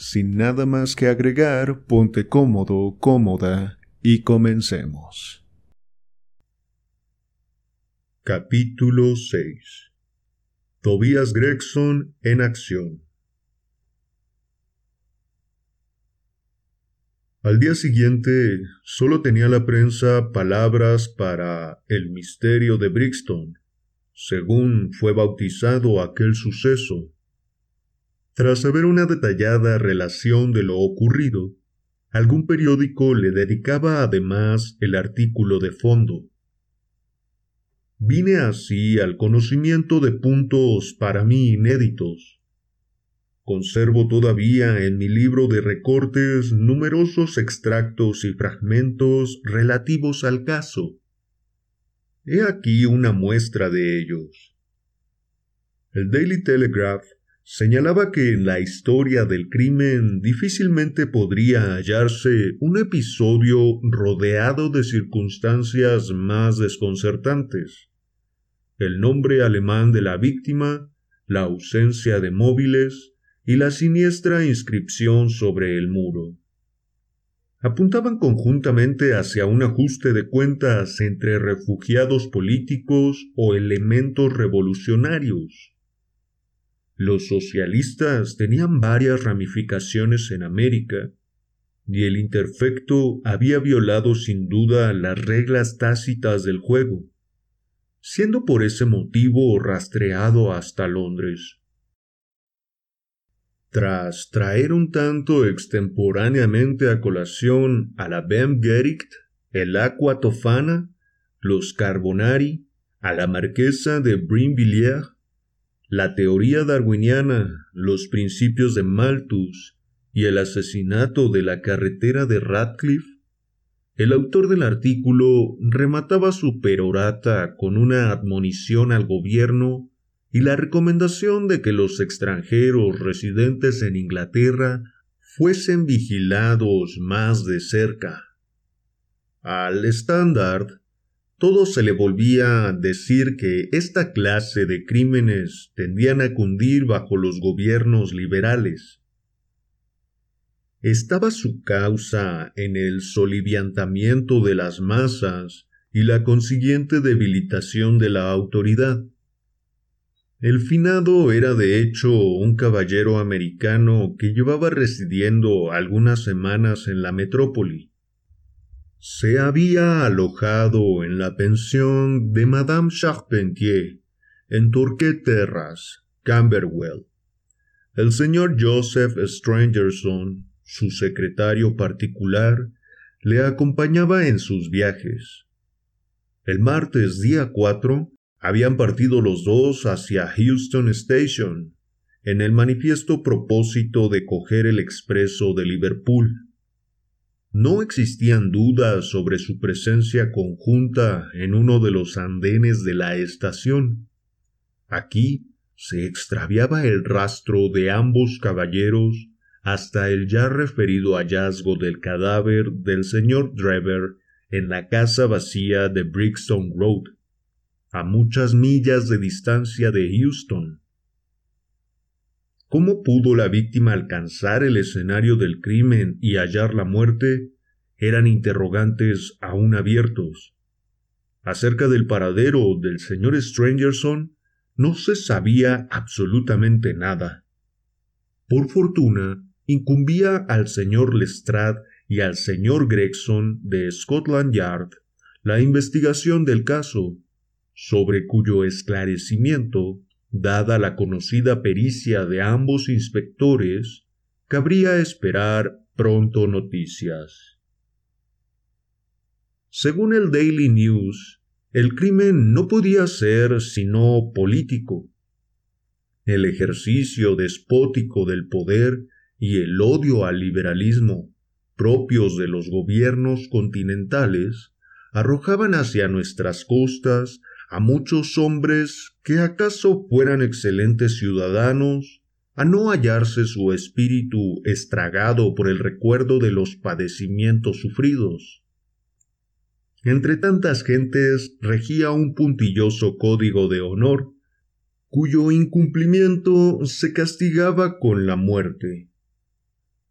Sin nada más que agregar, ponte cómodo, cómoda y comencemos. Capítulo 6 Tobias Gregson en acción. Al día siguiente solo tenía la prensa palabras para el misterio de Brixton, según fue bautizado aquel suceso tras saber una detallada relación de lo ocurrido, algún periódico le dedicaba además el artículo de fondo. Vine así al conocimiento de puntos para mí inéditos. Conservo todavía en mi libro de recortes numerosos extractos y fragmentos relativos al caso. He aquí una muestra de ellos. El Daily Telegraph señalaba que en la historia del crimen difícilmente podría hallarse un episodio rodeado de circunstancias más desconcertantes. El nombre alemán de la víctima, la ausencia de móviles y la siniestra inscripción sobre el muro. Apuntaban conjuntamente hacia un ajuste de cuentas entre refugiados políticos o elementos revolucionarios los socialistas tenían varias ramificaciones en América, y el interfecto había violado sin duda las reglas tácitas del juego, siendo por ese motivo rastreado hasta Londres. Tras traer un tanto extemporáneamente a colación a la Bem Gericht, el Aqua Tofana, los Carbonari, a la marquesa de Brinvilliers, la teoría darwiniana, los principios de Malthus y el asesinato de la carretera de Radcliffe, el autor del artículo remataba su perorata con una admonición al gobierno y la recomendación de que los extranjeros residentes en Inglaterra fuesen vigilados más de cerca. Al Standard todo se le volvía a decir que esta clase de crímenes tendían a cundir bajo los gobiernos liberales. Estaba su causa en el soliviantamiento de las masas y la consiguiente debilitación de la autoridad. El finado era de hecho un caballero americano que llevaba residiendo algunas semanas en la metrópoli se había alojado en la pensión de Madame Charpentier, en Turquet Terras, Camberwell. El señor Joseph Strangerson, su secretario particular, le acompañaba en sus viajes. El martes día 4 habían partido los dos hacia Houston Station, en el manifiesto propósito de coger el expreso de Liverpool. No existían dudas sobre su presencia conjunta en uno de los andenes de la estación. Aquí se extraviaba el rastro de ambos caballeros hasta el ya referido hallazgo del cadáver del señor Drever en la casa vacía de Brixton Road, a muchas millas de distancia de Houston. ¿Cómo pudo la víctima alcanzar el escenario del crimen y hallar la muerte? Eran interrogantes aún abiertos. Acerca del paradero del señor Strangerson no se sabía absolutamente nada. Por fortuna, incumbía al señor Lestrade y al señor Gregson de Scotland Yard la investigación del caso, sobre cuyo esclarecimiento Dada la conocida pericia de ambos inspectores, cabría esperar pronto noticias. Según el Daily News, el crimen no podía ser sino político. El ejercicio despótico del poder y el odio al liberalismo propios de los gobiernos continentales arrojaban hacia nuestras costas a muchos hombres que acaso fueran excelentes ciudadanos, a no hallarse su espíritu estragado por el recuerdo de los padecimientos sufridos. Entre tantas gentes regía un puntilloso código de honor, cuyo incumplimiento se castigaba con la muerte.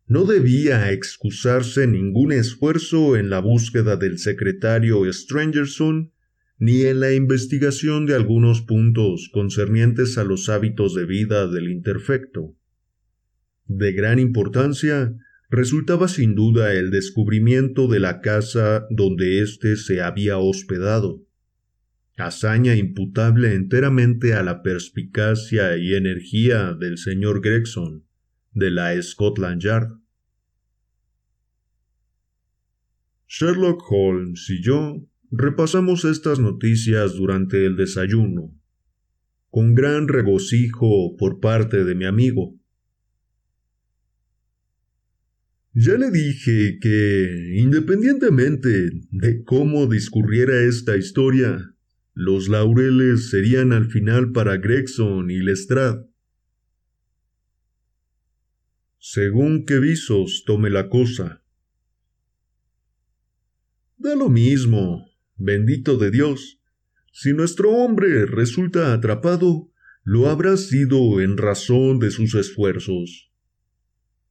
No debía excusarse ningún esfuerzo en la búsqueda del secretario Strangerson ni en la investigación de algunos puntos concernientes a los hábitos de vida del interfecto. De gran importancia resultaba sin duda el descubrimiento de la casa donde éste se había hospedado, hazaña imputable enteramente a la perspicacia y energía del señor Gregson de la Scotland Yard. Sherlock Holmes y yo repasamos estas noticias durante el desayuno, con gran regocijo por parte de mi amigo. Ya le dije que, independientemente de cómo discurriera esta historia, los laureles serían al final para Gregson y Lestrade. Según qué visos tome la cosa. Da lo mismo, bendito de Dios. Si nuestro hombre resulta atrapado, lo habrá sido en razón de sus esfuerzos.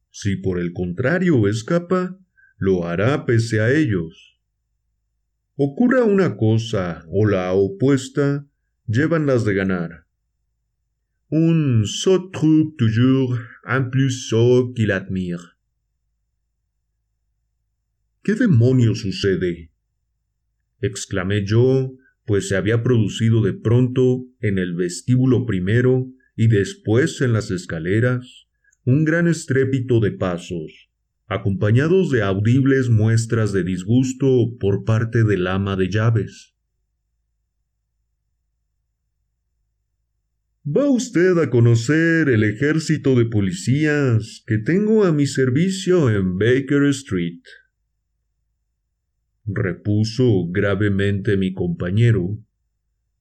Si por el contrario escapa, lo hará pese a ellos. Ocurra una cosa o la opuesta, llevan las de ganar un sot trouve toujours un plus sot qu'il admire. ¿Qué demonios sucede? Exclamé yo, pues se había producido de pronto en el vestíbulo primero y después en las escaleras un gran estrépito de pasos, acompañados de audibles muestras de disgusto por parte del ama de llaves. Va usted a conocer el ejército de policías que tengo a mi servicio en Baker Street. Repuso gravemente mi compañero,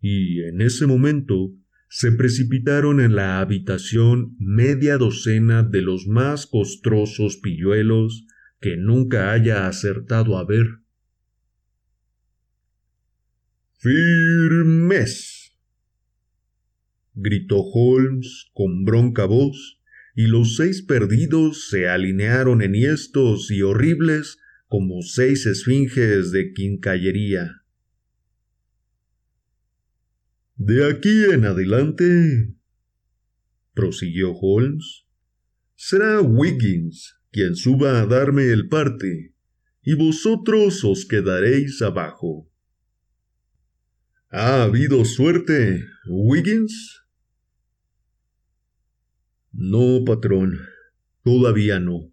y en ese momento se precipitaron en la habitación media docena de los más costrosos pilluelos que nunca haya acertado a ver. Firmes gritó Holmes con bronca voz, y los seis perdidos se alinearon enhiestos y horribles como seis esfinges de quincallería. De aquí en adelante, prosiguió Holmes, será Wiggins quien suba a darme el parte, y vosotros os quedaréis abajo. ¿Ha habido suerte, Wiggins? No, patrón, todavía no,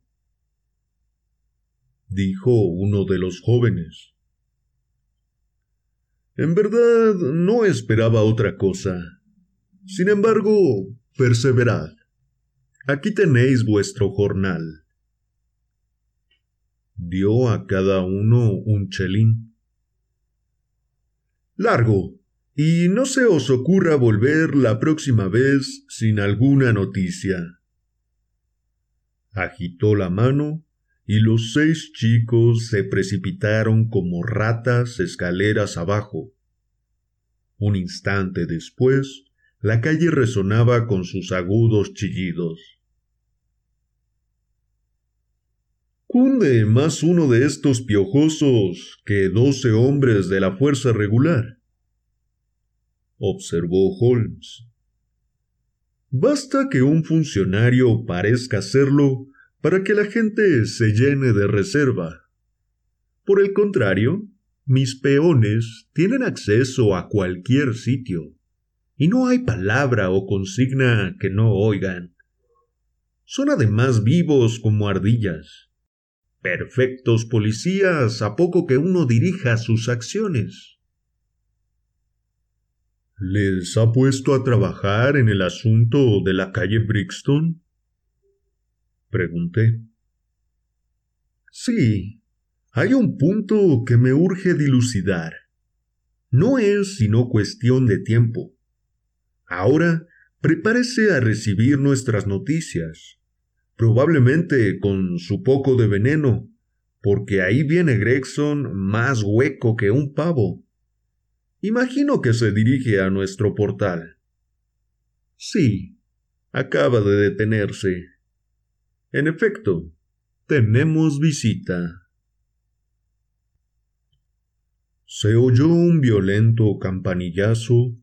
dijo uno de los jóvenes. En verdad no esperaba otra cosa. Sin embargo, perseverad. Aquí tenéis vuestro jornal. Dio a cada uno un chelín. Largo, y no se os ocurra volver la próxima vez sin alguna noticia. Agitó la mano y los seis chicos se precipitaron como ratas escaleras abajo. Un instante después, la calle resonaba con sus agudos chillidos. Cunde más uno de estos piojosos que doce hombres de la fuerza regular observó Holmes. Basta que un funcionario parezca serlo para que la gente se llene de reserva. Por el contrario, mis peones tienen acceso a cualquier sitio, y no hay palabra o consigna que no oigan. Son además vivos como ardillas, perfectos policías a poco que uno dirija sus acciones. ¿Les ha puesto a trabajar en el asunto de la calle Brixton? Pregunté. Sí, hay un punto que me urge dilucidar. No es sino cuestión de tiempo. Ahora prepárese a recibir nuestras noticias, probablemente con su poco de veneno, porque ahí viene Gregson más hueco que un pavo. Imagino que se dirige a nuestro portal. Sí, acaba de detenerse. En efecto, tenemos visita. Se oyó un violento campanillazo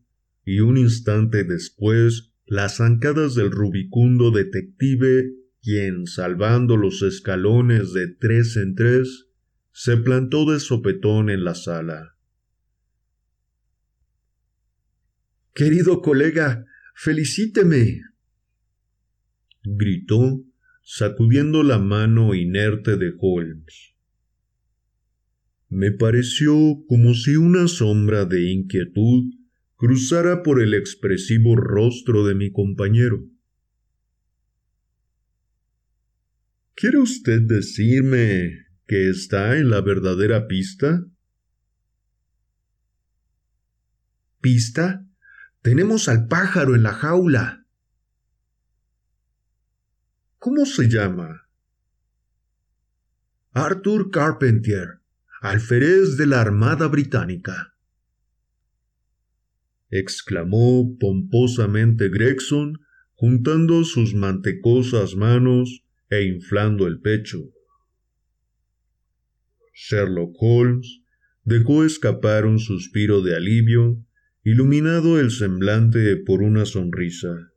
y un instante después las zancadas del rubicundo detective quien, salvando los escalones de tres en tres, se plantó de sopetón en la sala. Querido colega, felicíteme. gritó, sacudiendo la mano inerte de Holmes. Me pareció como si una sombra de inquietud cruzara por el expresivo rostro de mi compañero. ¿Quiere usted decirme que está en la verdadera pista? ¿Pista? Tenemos al pájaro en la jaula. ¿Cómo se llama? Arthur Carpentier, alférez de la Armada Británica. exclamó pomposamente Gregson, juntando sus mantecosas manos e inflando el pecho. Sherlock Holmes dejó escapar un suspiro de alivio, iluminado el semblante por una sonrisa.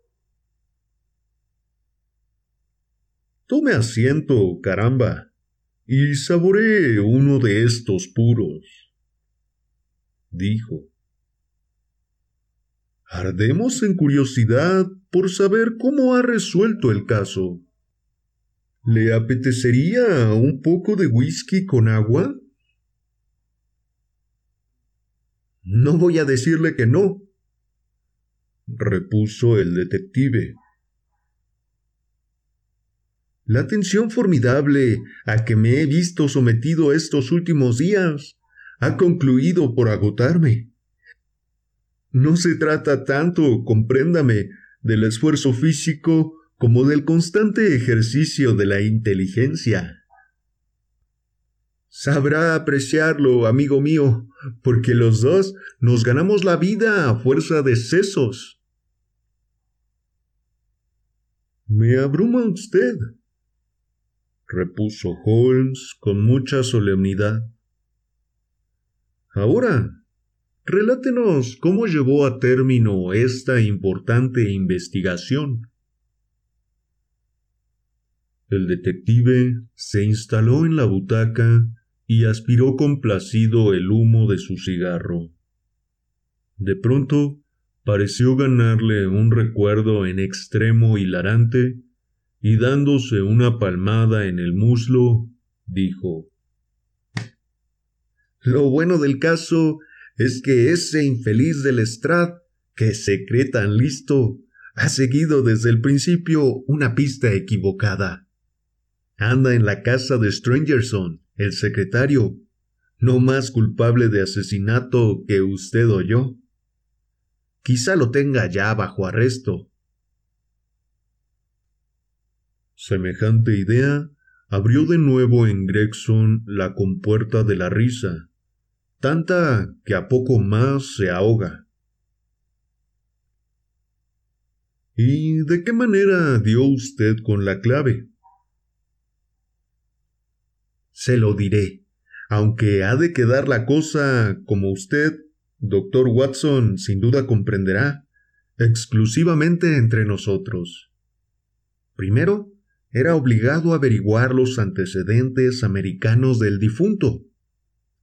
Tome asiento, caramba, y saboree uno de estos puros, dijo. Ardemos en curiosidad por saber cómo ha resuelto el caso. ¿Le apetecería un poco de whisky con agua? No voy a decirle que no, repuso el detective. La atención formidable a que me he visto sometido estos últimos días ha concluido por agotarme. No se trata tanto, compréndame, del esfuerzo físico como del constante ejercicio de la inteligencia. Sabrá apreciarlo, amigo mío, porque los dos nos ganamos la vida a fuerza de sesos. Me abruma usted, repuso Holmes con mucha solemnidad. Ahora, relátenos cómo llevó a término esta importante investigación. El detective se instaló en la butaca y aspiró complacido el humo de su cigarro. De pronto pareció ganarle un recuerdo en extremo hilarante y dándose una palmada en el muslo, dijo Lo bueno del caso es que ese infeliz del Lestrade, que se cree tan listo, ha seguido desde el principio una pista equivocada. Anda en la casa de Strangerson, el secretario, no más culpable de asesinato que usted o yo. Quizá lo tenga ya bajo arresto. Semejante idea abrió de nuevo en Gregson la compuerta de la risa, tanta que a poco más se ahoga. ¿Y de qué manera dio usted con la clave? Se lo diré, aunque ha de quedar la cosa como usted, doctor Watson, sin duda comprenderá, exclusivamente entre nosotros. Primero, era obligado a averiguar los antecedentes americanos del difunto.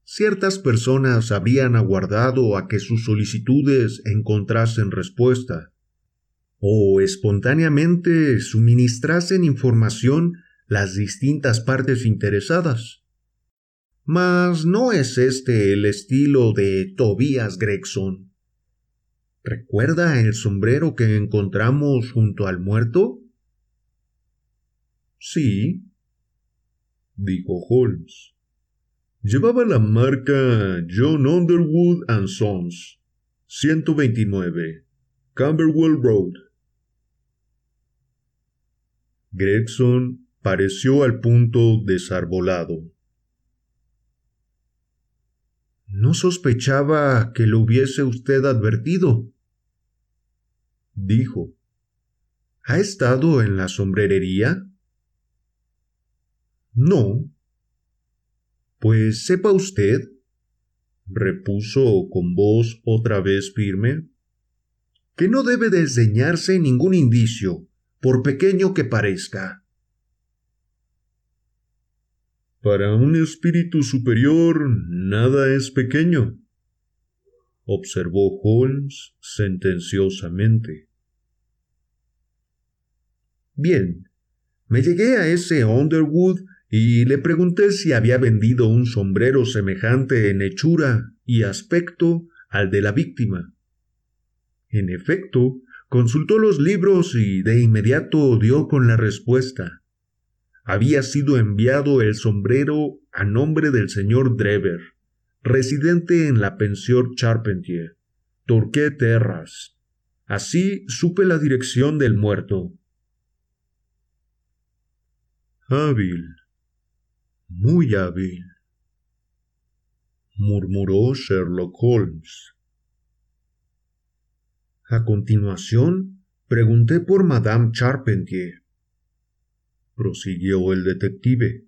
Ciertas personas habrían aguardado a que sus solicitudes encontrasen respuesta, o espontáneamente suministrasen información las distintas partes interesadas. Mas no es este el estilo de Tobías Gregson. ¿Recuerda el sombrero que encontramos junto al muerto? Sí, dijo Holmes. Llevaba la marca John Underwood and Sons, 129, Camberwell Road. Gregson pareció al punto desarbolado. No sospechaba que lo hubiese usted advertido, dijo. ¿Ha estado en la sombrerería? No. Pues sepa usted, repuso con voz otra vez firme, que no debe desdeñarse ningún indicio, por pequeño que parezca. Para un espíritu superior nada es pequeño, observó Holmes sentenciosamente. Bien, me llegué a ese Underwood y le pregunté si había vendido un sombrero semejante en hechura y aspecto al de la víctima. En efecto, consultó los libros y de inmediato dio con la respuesta había sido enviado el sombrero a nombre del señor Drever, residente en la pensión Charpentier, Torquay Terras. Así supe la dirección del muerto. Hábil, muy hábil, murmuró Sherlock Holmes. A continuación, pregunté por Madame Charpentier prosiguió el detective.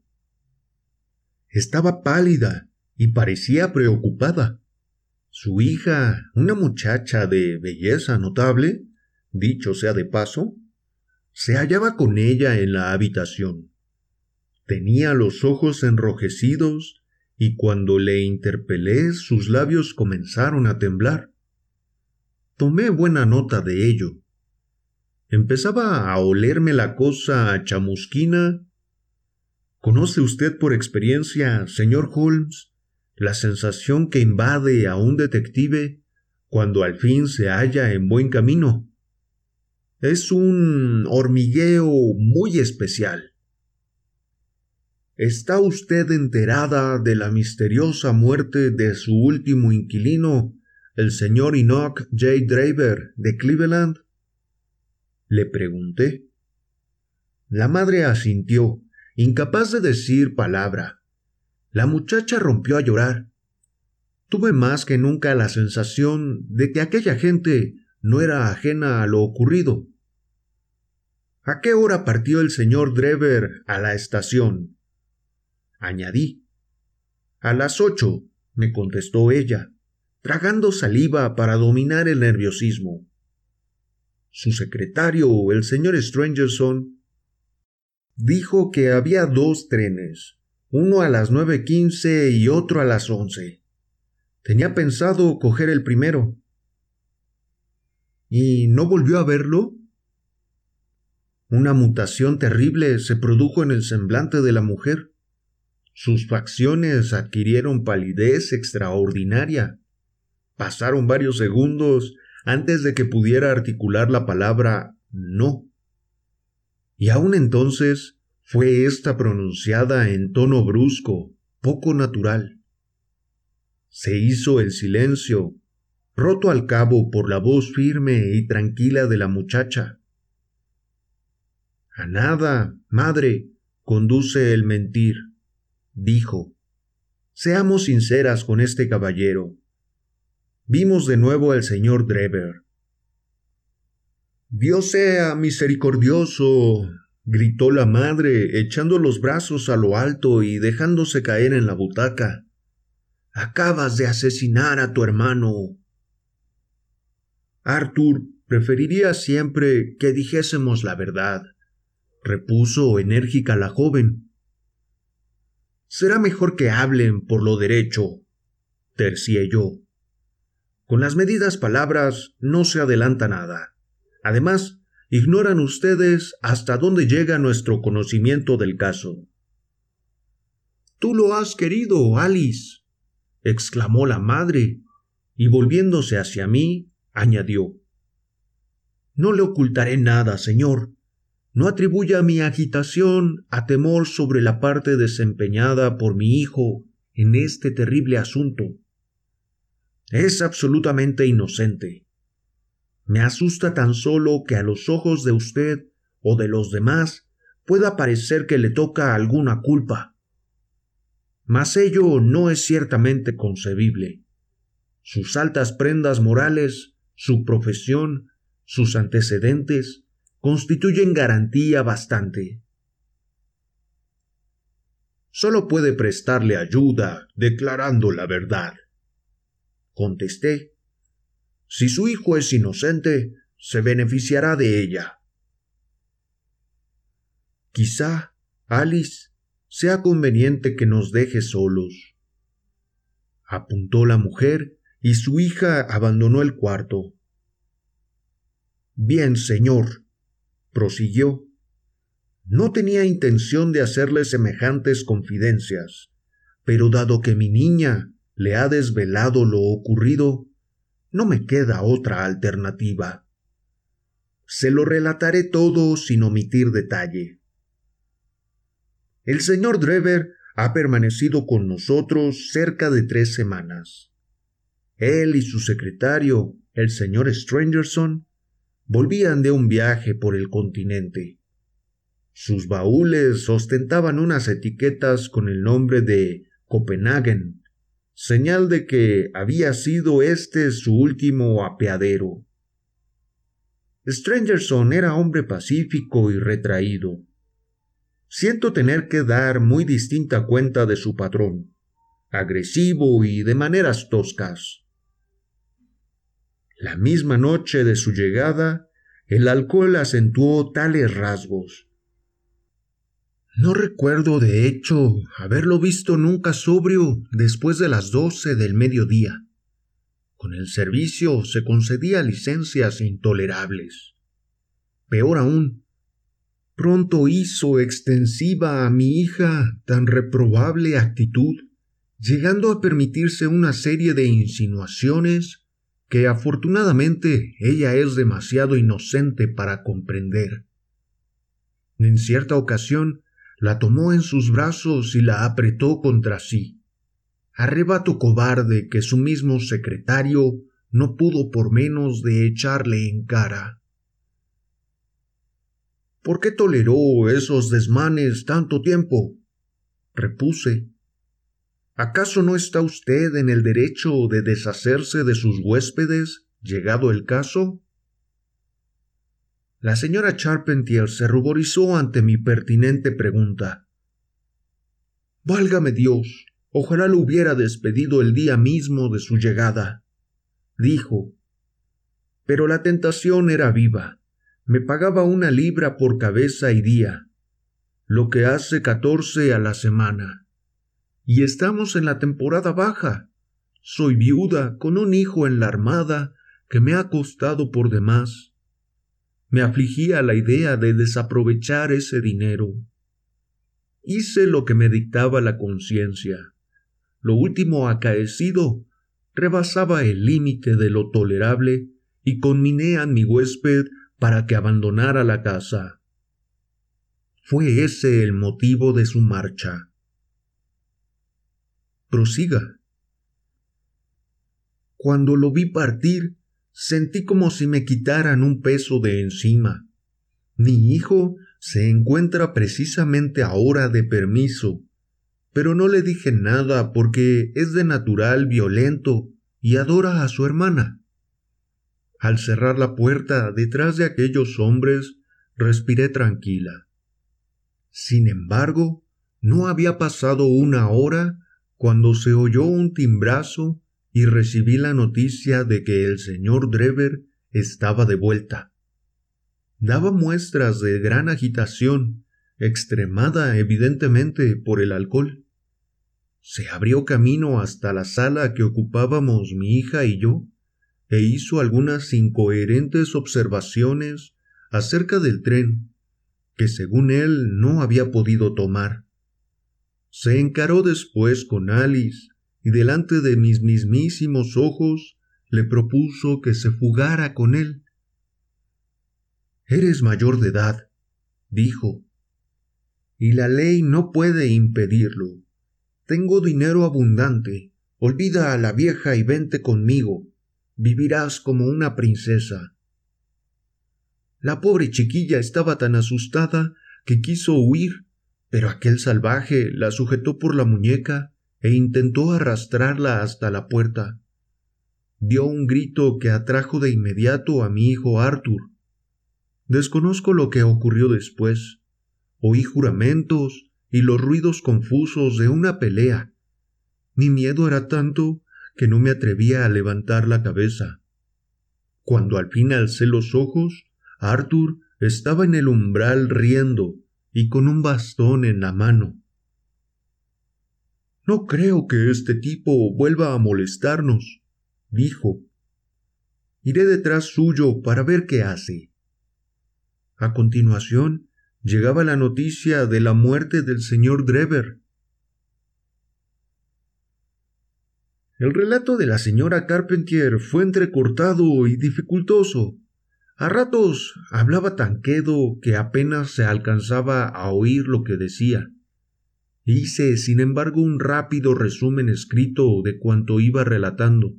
Estaba pálida y parecía preocupada. Su hija, una muchacha de belleza notable, dicho sea de paso, se hallaba con ella en la habitación. Tenía los ojos enrojecidos y cuando le interpelé sus labios comenzaron a temblar. Tomé buena nota de ello Empezaba a olerme la cosa chamusquina. ¿Conoce usted por experiencia, señor Holmes, la sensación que invade a un detective cuando al fin se halla en buen camino? Es un hormigueo muy especial. ¿Está usted enterada de la misteriosa muerte de su último inquilino, el señor Enoch J. Draver de Cleveland? Le pregunté. La madre asintió, incapaz de decir palabra. La muchacha rompió a llorar. Tuve más que nunca la sensación de que aquella gente no era ajena a lo ocurrido. ¿A qué hora partió el señor Drever a la estación? Añadí. A las ocho, me contestó ella, tragando saliva para dominar el nerviosismo su secretario, el señor Strangerson, dijo que había dos trenes, uno a las nueve quince y otro a las once. Tenía pensado coger el primero. ¿Y no volvió a verlo? Una mutación terrible se produjo en el semblante de la mujer. Sus facciones adquirieron palidez extraordinaria. Pasaron varios segundos antes de que pudiera articular la palabra no. Y aún entonces fue ésta pronunciada en tono brusco, poco natural. Se hizo el silencio, roto al cabo por la voz firme y tranquila de la muchacha. A nada, madre, conduce el mentir, dijo. Seamos sinceras con este caballero vimos de nuevo al señor Drever. Dios sea misericordioso, gritó la madre, echando los brazos a lo alto y dejándose caer en la butaca. Acabas de asesinar a tu hermano. Arthur preferiría siempre que dijésemos la verdad, repuso enérgica la joven. Será mejor que hablen por lo derecho, tercié yo. Con las medidas palabras no se adelanta nada. Además, ignoran ustedes hasta dónde llega nuestro conocimiento del caso. Tú lo has querido, Alice, exclamó la madre, y volviéndose hacia mí, añadió No le ocultaré nada, señor. No atribuya mi agitación a temor sobre la parte desempeñada por mi hijo en este terrible asunto. Es absolutamente inocente. Me asusta tan solo que a los ojos de usted o de los demás pueda parecer que le toca alguna culpa. Mas ello no es ciertamente concebible. Sus altas prendas morales, su profesión, sus antecedentes, constituyen garantía bastante. Solo puede prestarle ayuda declarando la verdad. Contesté. Si su hijo es inocente, se beneficiará de ella. Quizá, Alice, sea conveniente que nos deje solos. Apuntó la mujer y su hija abandonó el cuarto. Bien, señor, prosiguió. No tenía intención de hacerle semejantes confidencias, pero dado que mi niña le ha desvelado lo ocurrido, no me queda otra alternativa. Se lo relataré todo sin omitir detalle. El señor Drever ha permanecido con nosotros cerca de tres semanas. Él y su secretario, el señor Strangerson, volvían de un viaje por el continente. Sus baúles ostentaban unas etiquetas con el nombre de Copenhagen, señal de que había sido este su último apeadero. Strangerson era hombre pacífico y retraído. Siento tener que dar muy distinta cuenta de su patrón, agresivo y de maneras toscas. La misma noche de su llegada, el alcohol acentuó tales rasgos. No recuerdo, de hecho, haberlo visto nunca sobrio después de las doce del mediodía. Con el servicio se concedía licencias intolerables. Peor aún, pronto hizo extensiva a mi hija tan reprobable actitud, llegando a permitirse una serie de insinuaciones que afortunadamente ella es demasiado inocente para comprender. En cierta ocasión la tomó en sus brazos y la apretó contra sí, arrebato cobarde que su mismo secretario no pudo por menos de echarle en cara. ¿Por qué toleró esos desmanes tanto tiempo? repuse, ¿Acaso no está usted en el derecho de deshacerse de sus huéspedes, llegado el caso? La señora Charpentier se ruborizó ante mi pertinente pregunta. Válgame Dios, ojalá lo hubiera despedido el día mismo de su llegada, dijo. Pero la tentación era viva. Me pagaba una libra por cabeza y día, lo que hace catorce a la semana y estamos en la temporada baja. Soy viuda con un hijo en la armada que me ha costado por demás. Me afligía la idea de desaprovechar ese dinero. Hice lo que me dictaba la conciencia. Lo último acaecido rebasaba el límite de lo tolerable y conminé a mi huésped para que abandonara la casa. Fue ese el motivo de su marcha prosiga. Cuando lo vi partir, sentí como si me quitaran un peso de encima. Mi hijo se encuentra precisamente ahora de permiso, pero no le dije nada porque es de natural violento y adora a su hermana. Al cerrar la puerta detrás de aquellos hombres, respiré tranquila. Sin embargo, no había pasado una hora cuando se oyó un timbrazo y recibí la noticia de que el señor Drever estaba de vuelta. Daba muestras de gran agitación, extremada evidentemente por el alcohol. Se abrió camino hasta la sala que ocupábamos mi hija y yo, e hizo algunas incoherentes observaciones acerca del tren, que según él no había podido tomar. Se encaró después con Alice y delante de mis mismísimos ojos le propuso que se fugara con él. Eres mayor de edad, dijo. Y la ley no puede impedirlo. Tengo dinero abundante. Olvida a la vieja y vente conmigo. Vivirás como una princesa. La pobre chiquilla estaba tan asustada que quiso huir, pero aquel salvaje la sujetó por la muñeca e intentó arrastrarla hasta la puerta. Dio un grito que atrajo de inmediato a mi hijo Arthur. Desconozco lo que ocurrió después. Oí juramentos y los ruidos confusos de una pelea. Mi miedo era tanto que no me atrevía a levantar la cabeza. Cuando al fin alcé los ojos, Arthur estaba en el umbral riendo y con un bastón en la mano. No creo que este tipo vuelva a molestarnos, dijo. Iré detrás suyo para ver qué hace. A continuación, llegaba la noticia de la muerte del señor Drever. El relato de la señora Carpentier fue entrecortado y dificultoso. A ratos hablaba tan quedo que apenas se alcanzaba a oír lo que decía. Hice, sin embargo, un rápido resumen escrito de cuanto iba relatando,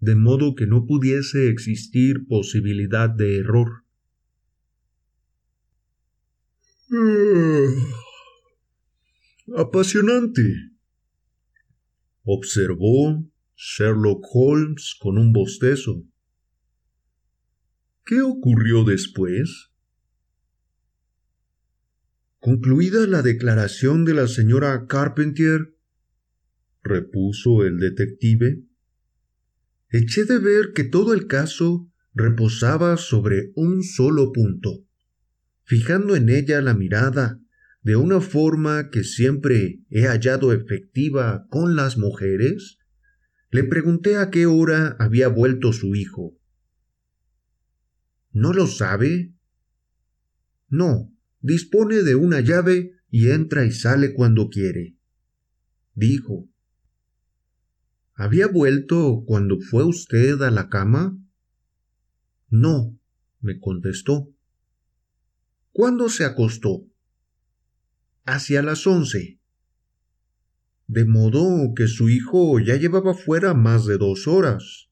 de modo que no pudiese existir posibilidad de error. Ah, apasionante, observó Sherlock Holmes con un bostezo. ¿Qué ocurrió después? Concluida la declaración de la señora Carpentier, repuso el detective, eché de ver que todo el caso reposaba sobre un solo punto, fijando en ella la mirada de una forma que siempre he hallado efectiva con las mujeres, le pregunté a qué hora había vuelto su hijo. ¿No lo sabe? No, Dispone de una llave y entra y sale cuando quiere. Dijo. ¿Había vuelto cuando fue usted a la cama? No, me contestó. ¿Cuándo se acostó? Hacia las once. De modo que su hijo ya llevaba fuera más de dos horas.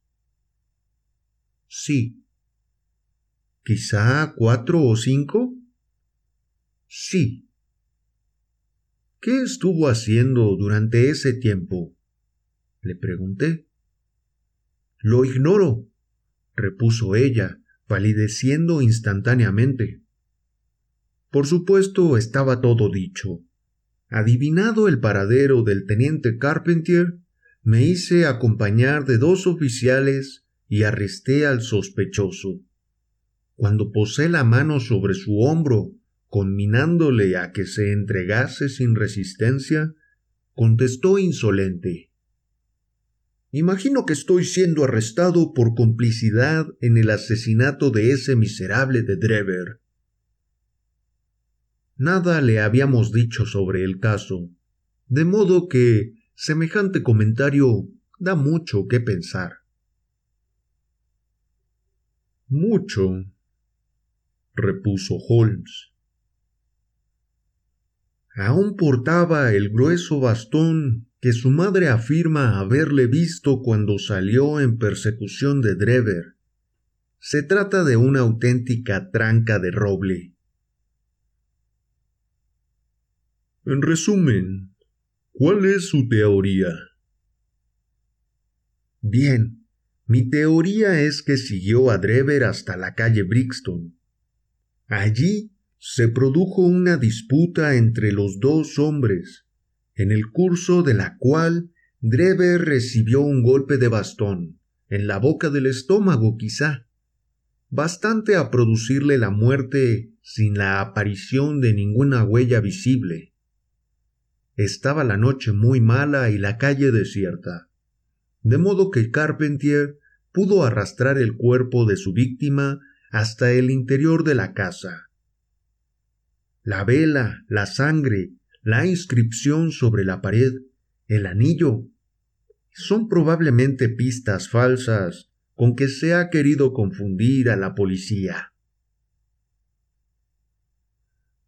Sí. ¿Quizá cuatro o cinco? Sí. ¿Qué estuvo haciendo durante ese tiempo? le pregunté. Lo ignoro, repuso ella, palideciendo instantáneamente. Por supuesto estaba todo dicho. Adivinado el paradero del teniente Carpentier, me hice acompañar de dos oficiales y arresté al sospechoso. Cuando posé la mano sobre su hombro conminándole a que se entregase sin resistencia, contestó insolente. Imagino que estoy siendo arrestado por complicidad en el asesinato de ese miserable de Drever. Nada le habíamos dicho sobre el caso, de modo que semejante comentario da mucho que pensar. Mucho, repuso Holmes. Aún portaba el grueso bastón que su madre afirma haberle visto cuando salió en persecución de Drever. Se trata de una auténtica tranca de roble. En resumen, ¿cuál es su teoría? Bien, mi teoría es que siguió a Drever hasta la calle Brixton. Allí se produjo una disputa entre los dos hombres, en el curso de la cual Drever recibió un golpe de bastón, en la boca del estómago quizá, bastante a producirle la muerte sin la aparición de ninguna huella visible. Estaba la noche muy mala y la calle desierta, de modo que Carpentier pudo arrastrar el cuerpo de su víctima hasta el interior de la casa la vela, la sangre, la inscripción sobre la pared, el anillo, son probablemente pistas falsas con que se ha querido confundir a la policía.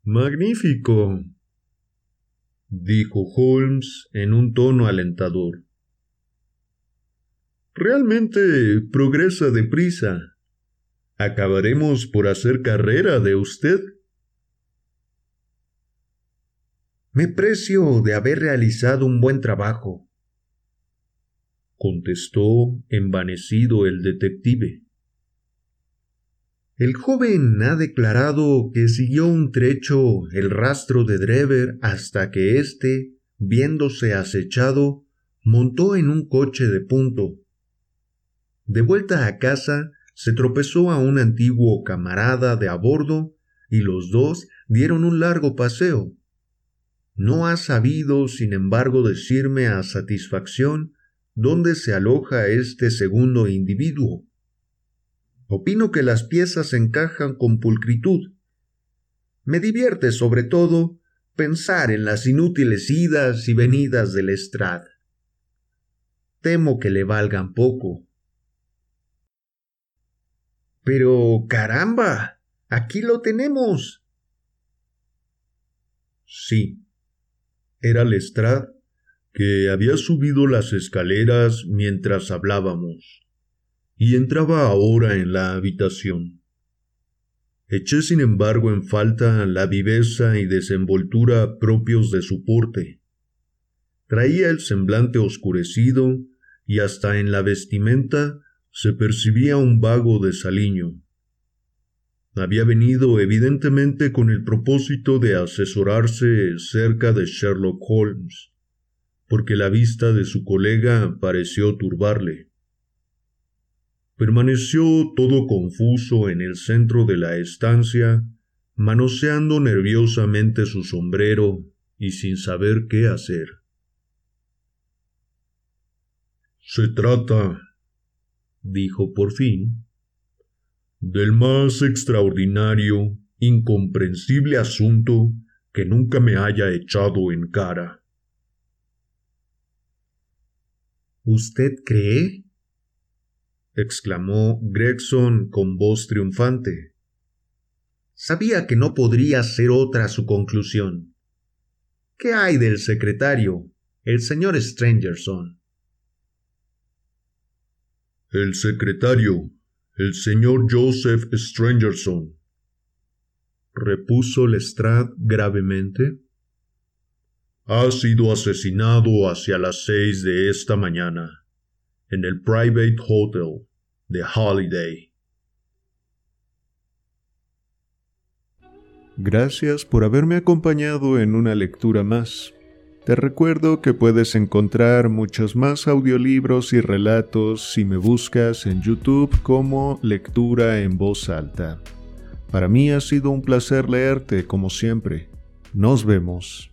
Magnífico, dijo Holmes en un tono alentador. Realmente progresa deprisa. Acabaremos por hacer carrera de usted. Me precio de haber realizado un buen trabajo, contestó envanecido el detective. El joven ha declarado que siguió un trecho el rastro de Drever hasta que éste, viéndose acechado, montó en un coche de punto. De vuelta a casa, se tropezó a un antiguo camarada de a bordo y los dos dieron un largo paseo. No ha sabido, sin embargo, decirme a satisfacción dónde se aloja este segundo individuo. Opino que las piezas encajan con pulcritud. Me divierte sobre todo pensar en las inútiles idas y venidas del Estrad. Temo que le valgan poco. Pero caramba, aquí lo tenemos. Sí, era Lestrade, que había subido las escaleras mientras hablábamos y entraba ahora en la habitación. Eché sin embargo en falta la viveza y desenvoltura propios de su porte. Traía el semblante oscurecido y hasta en la vestimenta se percibía un vago desaliño. Había venido evidentemente con el propósito de asesorarse cerca de Sherlock Holmes, porque la vista de su colega pareció turbarle. Permaneció todo confuso en el centro de la estancia, manoseando nerviosamente su sombrero y sin saber qué hacer. Se trata, dijo por fin, del más extraordinario, incomprensible asunto que nunca me haya echado en cara. ¿Usted cree? exclamó Gregson con voz triunfante. Sabía que no podría ser otra su conclusión. ¿Qué hay del secretario, el señor Strangerson? El secretario, el señor Joseph Strangerson, repuso Lestrade gravemente, ha sido asesinado hacia las seis de esta mañana en el Private Hotel de Holiday. Gracias por haberme acompañado en una lectura más. Te recuerdo que puedes encontrar muchos más audiolibros y relatos si me buscas en YouTube como Lectura en Voz Alta. Para mí ha sido un placer leerte como siempre. Nos vemos.